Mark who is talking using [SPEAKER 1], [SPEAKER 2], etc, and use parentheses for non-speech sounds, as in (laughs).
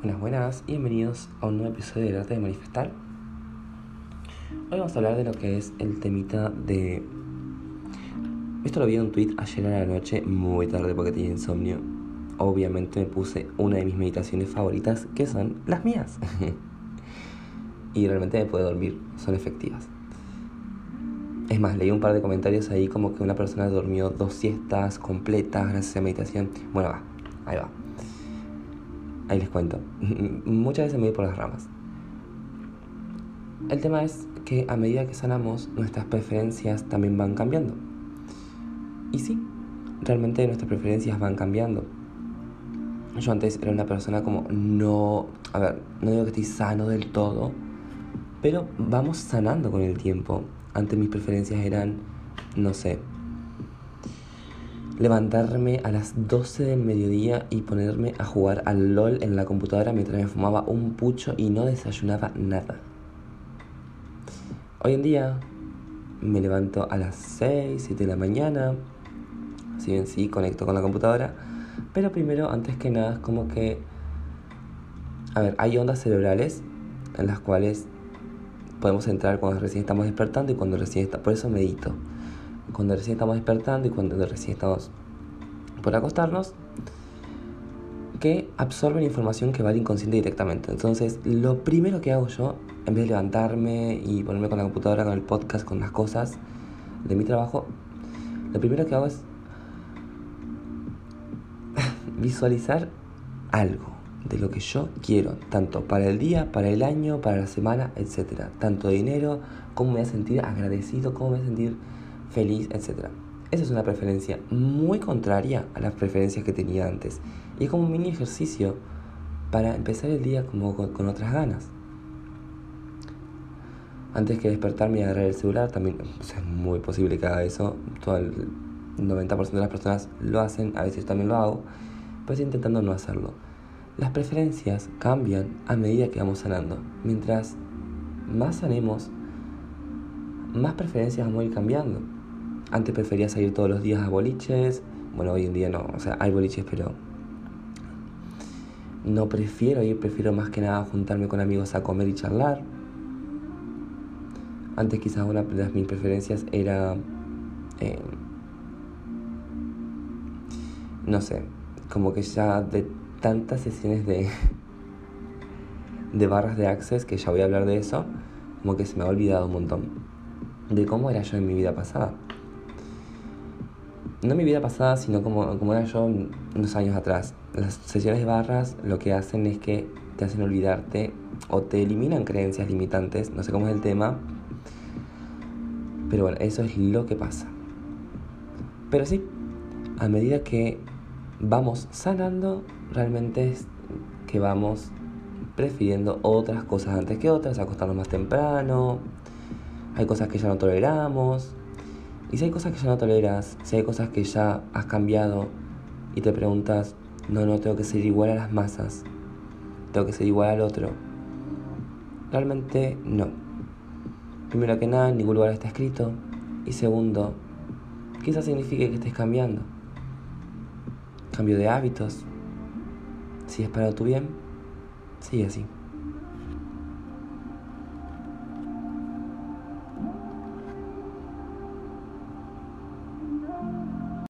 [SPEAKER 1] Buenas, buenas y bienvenidos a un nuevo episodio del arte de manifestar. Hoy vamos a hablar de lo que es el temita de... Esto lo vi en un tweet ayer a la noche, muy tarde porque tenía insomnio. Obviamente me puse una de mis meditaciones favoritas, que son las mías. (laughs) y realmente me puedo dormir, son efectivas. Es más, leí un par de comentarios ahí como que una persona durmió dos siestas completas gracias a meditación. Bueno, va, ahí va. Ahí les cuento. (laughs) Muchas veces me voy por las ramas. El tema es que a medida que sanamos, nuestras preferencias también van cambiando. Y sí, realmente nuestras preferencias van cambiando. Yo antes era una persona como no, a ver, no digo que estoy sano del todo, pero vamos sanando con el tiempo. Antes mis preferencias eran, no sé, levantarme a las 12 del mediodía y ponerme a jugar al LOL en la computadora mientras me fumaba un pucho y no desayunaba nada. Hoy en día me levanto a las 6, 7 de la mañana, si bien sí conecto con la computadora, pero primero, antes que nada, es como que, a ver, hay ondas cerebrales en las cuales podemos entrar cuando recién estamos despertando y cuando recién está, por eso medito cuando recién estamos despertando y cuando recién estamos por acostarnos, que absorben información que va al inconsciente directamente. Entonces, lo primero que hago yo, en vez de levantarme y ponerme con la computadora, con el podcast, con las cosas de mi trabajo, lo primero que hago es (laughs) visualizar algo de lo que yo quiero, tanto para el día, para el año, para la semana, etc. Tanto dinero, cómo me voy a sentir agradecido, cómo me voy a sentir feliz, etc. Esa es una preferencia muy contraria a las preferencias que tenía antes. Y es como un mini ejercicio para empezar el día como con, otras ganas. Antes que despertarme y agarrar el celular, también es muy posible que haga eso. Todo el 90% de las personas lo hacen, a veces también lo hago, pero intentando no hacerlo. Las preferencias cambian a medida que vamos sanando. Mientras más sanemos, más preferencias vamos a ir cambiando. Antes prefería salir todos los días a boliches. Bueno, hoy en día no. O sea, hay boliches, pero no prefiero ir. Prefiero más que nada juntarme con amigos a comer y charlar. Antes quizás una de mis preferencias era... Eh, no sé, como que ya de tantas sesiones de, de barras de access, que ya voy a hablar de eso, como que se me ha olvidado un montón de cómo era yo en mi vida pasada no mi vida pasada, sino como, como era yo unos años atrás. Las sesiones de barras lo que hacen es que te hacen olvidarte o te eliminan creencias limitantes, no sé cómo es el tema, pero bueno, eso es lo que pasa. Pero sí, a medida que vamos sanando, realmente es que vamos prefiriendo otras cosas antes que otras, acostarnos más temprano, hay cosas que ya no toleramos, y si hay cosas que ya no toleras, si hay cosas que ya has cambiado y te preguntas, no, no, tengo que ser igual a las masas, tengo que ser igual al otro. Realmente no. Primero que nada, en ningún lugar está escrito. Y segundo, quizás signifique que estés cambiando. Cambio de hábitos. Si es para tu bien, sigue así.